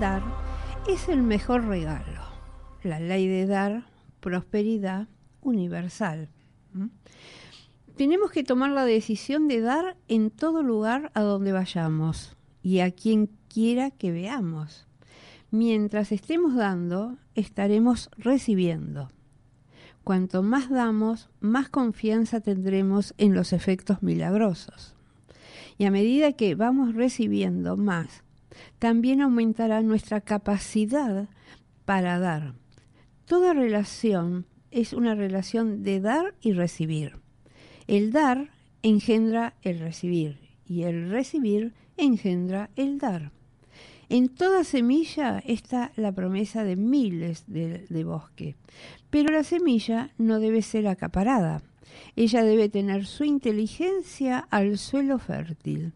Dar es el mejor regalo. La ley de dar, prosperidad universal. Tenemos que tomar la decisión de dar en todo lugar a donde vayamos y a quien quiera que veamos. Mientras estemos dando, estaremos recibiendo. Cuanto más damos, más confianza tendremos en los efectos milagrosos. Y a medida que vamos recibiendo más, también aumentará nuestra capacidad para dar. Toda relación es una relación de dar y recibir. El dar engendra el recibir y el recibir engendra el dar. En toda semilla está la promesa de miles de, bosque, pero la semilla no debe ser acaparada. Ella debe tener su inteligencia al suelo fértil.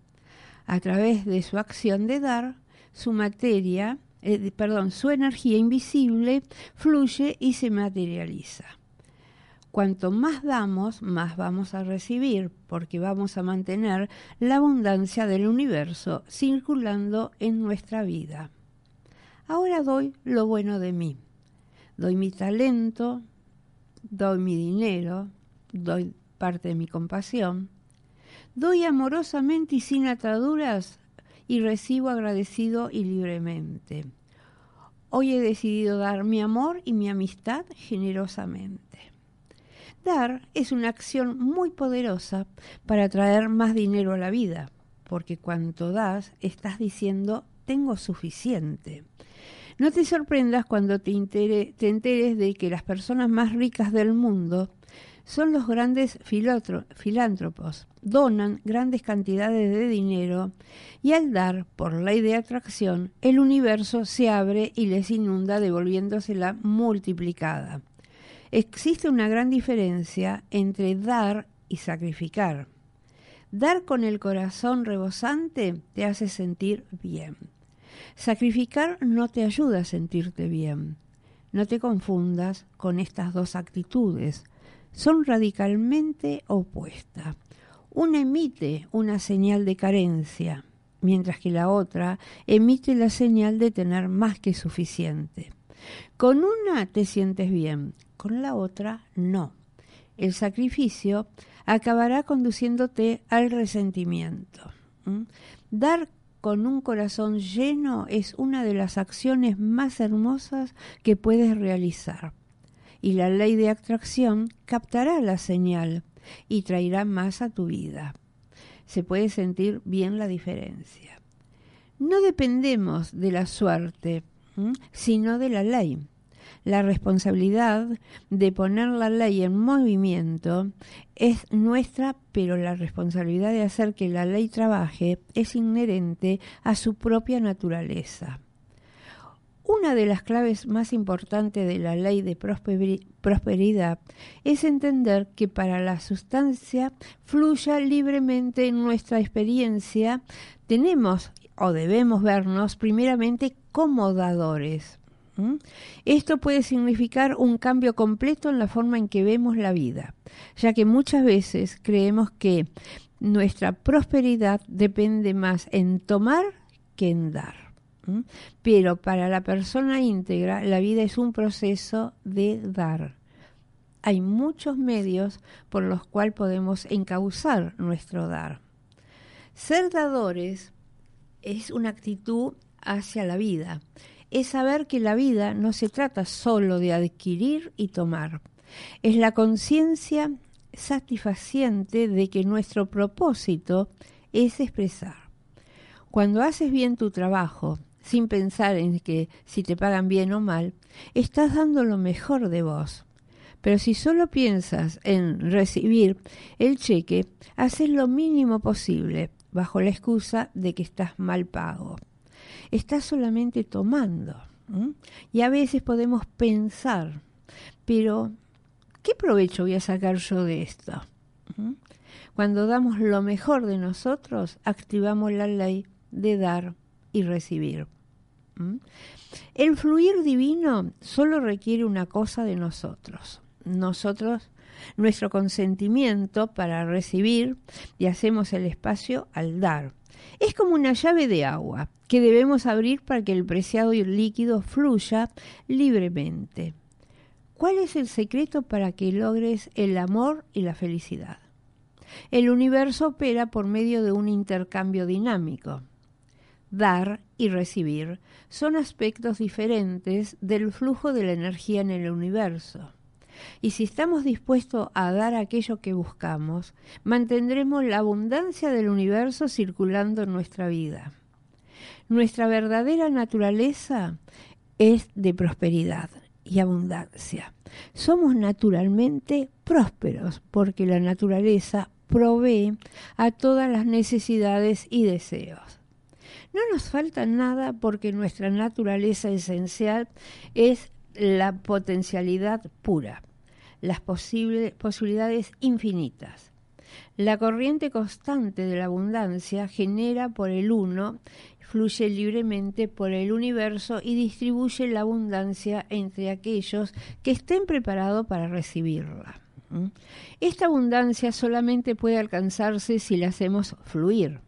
A través de su acción de dar, su materia, eh, perdón, su energía invisible fluye y se materializa. Cuanto más damos, más vamos a recibir, porque vamos a mantener la abundancia del universo circulando en nuestra vida. Ahora doy lo bueno de mí. Doy mi talento, doy mi dinero, doy parte de mi compasión. Doy amorosamente y sin ataduras y recibo agradecido y libremente. Hoy he decidido dar mi amor y mi amistad generosamente. Dar es una acción muy poderosa para traer más dinero a la vida, porque cuanto das estás diciendo tengo suficiente. No te sorprendas cuando te, te enteres de que las personas más ricas del mundo son los grandes filántropos. Donan grandes cantidades de dinero y al dar, por ley de atracción, el universo se abre y les inunda devolviéndosela multiplicada. Existe una gran diferencia entre dar y sacrificar. Dar con el corazón rebosante te hace sentir bien. Sacrificar no te ayuda a sentirte bien. No te confundas con estas dos actitudes. Son radicalmente opuestas. Una emite una señal de carencia, mientras que la otra emite la señal de tener más que suficiente. Con una te sientes bien, con la otra no. El sacrificio acabará conduciéndote al resentimiento. Dar con un corazón lleno es una de las acciones más hermosas que puedes realizar. Y la ley de atracción captará la señal y traerá más a tu vida. Se puede sentir bien la diferencia. No dependemos de la suerte, sino de la ley la responsabilidad de poner la ley en movimiento es nuestra, pero la responsabilidad de hacer que la ley trabaje es inherente a su propia naturaleza. Una de las claves más importantes de la ley de prosperidad es entender que para la sustancia fluya libremente en nuestra experiencia, tenemos o debemos vernos primeramente como dadores. Esto puede significar un cambio completo en la forma en que vemos la vida, ya que muchas veces creemos que nuestra prosperidad depende más en tomar que en dar. Pero para la persona íntegra la vida es un proceso de dar. Hay muchos medios por los cuales podemos encauzar nuestro dar. Ser dadores es una actitud hacia la vida es saber que la vida no se trata solo de adquirir y tomar. Es la conciencia satisfaciente de que nuestro propósito es expresar. Cuando haces bien tu trabajo, sin pensar en que si te pagan bien o mal, estás dando lo mejor de vos. Pero si solo piensas en recibir el cheque, haces lo mínimo posible, bajo la excusa de que estás mal pago. Estás solamente tomando. Y a veces podemos pensar, pero ¿qué provecho voy a sacar yo de esto? Cuando damos lo mejor de nosotros, activamos la ley de dar y recibir. El fluir divino solo requiere una cosa de nosotros. Nosotros, nuestro consentimiento para recibir y hacemos el espacio al dar. Es como una llave de agua que debemos abrir para que el preciado líquido fluya libremente. ¿Cuál es el secreto para que logres el amor y la felicidad? El universo opera por medio de un intercambio dinámico. Dar y recibir son aspectos diferentes del flujo de la energía en el universo. Y si estamos dispuestos a dar aquello que buscamos, mantendremos la abundancia del universo circulando en nuestra vida. Nuestra verdadera naturaleza es de prosperidad y abundancia. Somos naturalmente prósperos porque la naturaleza provee a todas las necesidades y deseos. No nos falta nada porque nuestra naturaleza esencial es la potencialidad pura, las posibilidades infinitas. La corriente constante de la abundancia genera por el uno, fluye libremente por el universo y distribuye la abundancia entre aquellos que estén preparados para recibirla. Esta abundancia solamente puede alcanzarse si la hacemos fluir.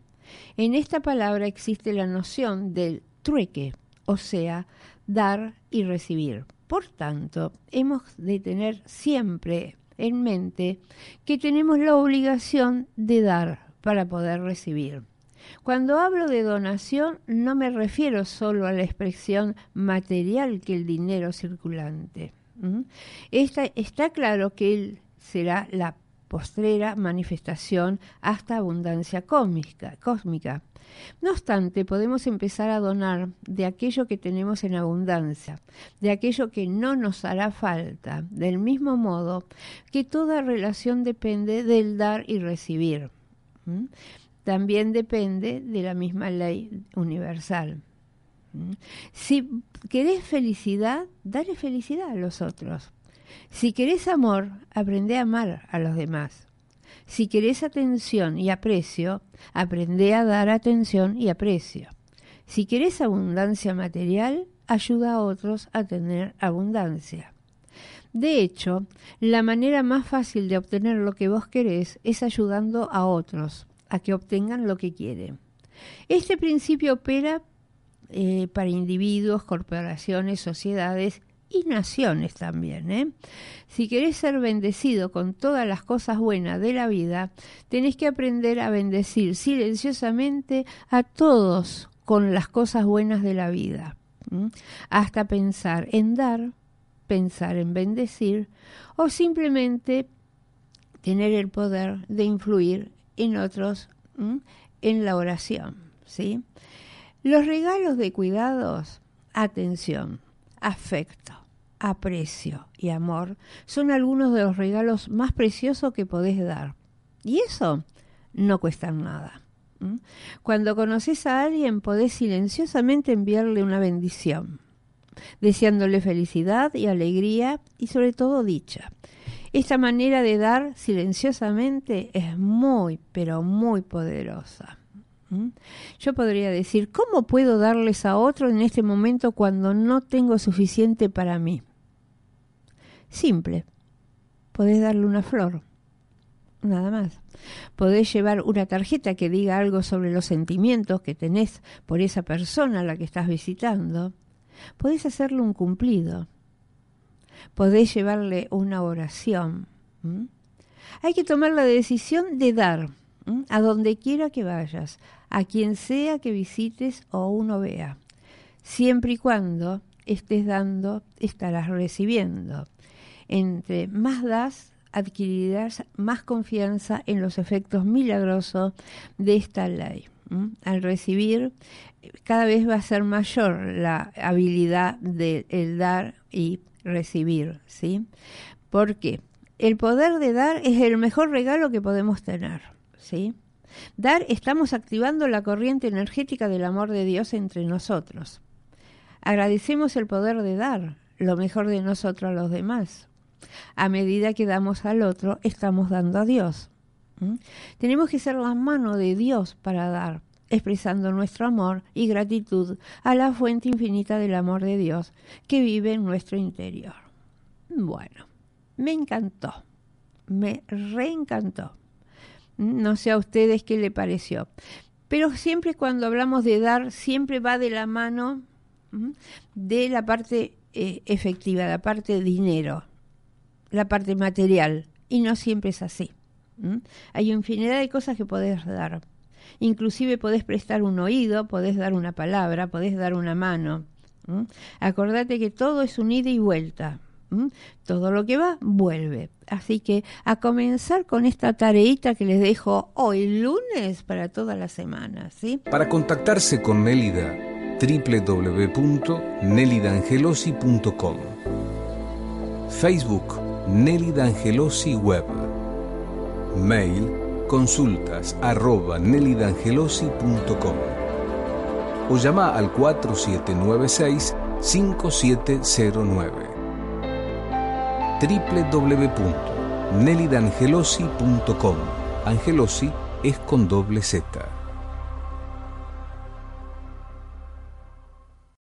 En esta palabra existe la noción del trueque, o sea, dar y recibir. Por tanto, hemos de tener siempre en mente que tenemos la obligación de dar para poder recibir. Cuando hablo de donación no me refiero solo a la expresión material que el dinero circulante. está claro que él será la postrera manifestación hasta abundancia cósmica, cósmica. No obstante, podemos empezar a donar de aquello que tenemos en abundancia, de aquello que no nos hará falta, del mismo modo que toda relación depende del dar y recibir. También depende de la misma ley universal. Si querés felicidad, dale felicidad a los otros. Si querés amor, aprende a amar a los demás. Si querés atención y aprecio, aprende a dar atención y aprecio. Si querés abundancia material, ayuda a otros a tener abundancia. De hecho, la manera más fácil de obtener lo que vos querés es ayudando a otros a que obtengan lo que quieren. Este principio opera eh, para individuos, corporaciones, sociedades y naciones también. ¿eh? Si querés ser bendecido con todas las cosas buenas de la vida, tenés que aprender a bendecir silenciosamente a todos con las cosas buenas de la vida. Hasta pensar en dar, pensar en bendecir o simplemente tener el poder de influir en otros en la oración. ¿sí? Los regalos de cuidados, atención, afecto, aprecio y amor son algunos de los regalos más preciosos que podés dar. Y eso no cuesta nada. Cuando conoces a alguien podés silenciosamente enviarle una bendición, deseándole felicidad y alegría y sobre todo dicha. Esta manera de dar silenciosamente es muy, pero muy poderosa. Yo podría decir, ¿cómo puedo darles a otro en este momento cuando no tengo suficiente para mí? Simple. Podés darle una flor. Nada más. Podés llevar una tarjeta que diga algo sobre los sentimientos que tenés por esa persona a la que estás visitando. Podés hacerle un cumplido. Podés llevarle una oración. Hay que tomar la decisión de dar a donde quiera que vayas, a quien sea que visites o uno vea. Siempre y cuando estés dando, estarás recibiendo. Entre más das, adquirirás más confianza en los efectos milagrosos de esta ley. Al recibir, cada vez va a ser mayor la habilidad de el dar y recibir, ¿sí? Porque el poder de dar es el mejor regalo que podemos tener, ¿sí? Dar, estamos activando la corriente energética del amor de Dios entre nosotros. Agradecemos el poder de dar lo mejor de nosotros a los demás. A medida que damos al otro, estamos dando a Dios. Tenemos que ser la mano de Dios para dar, expresando nuestro amor y gratitud a la fuente infinita del amor de Dios que vive en nuestro interior. Bueno, me encantó, me reencantó. No sé a ustedes qué le pareció, pero siempre cuando hablamos de dar, siempre va de la mano de la parte eh, efectiva, la parte de dinero, la parte material, y no siempre es así. Hay infinidad de cosas que podés dar. Inclusive podés prestar un oído, podés dar una palabra, podés dar una mano. Acordate que todo es un ida y vuelta. Todo lo que va, vuelve. Así que a comenzar con esta tareita que les dejo hoy lunes para toda la semana. ¿sí? Para contactarse con Mélida, www.nelidangelosi.com Facebook Nélida Angelosi Web. Mail consultas arroba nelidangelosi.com o llama al 4796 5709 www.nelidangelosi.com Angelosi es con doble Z.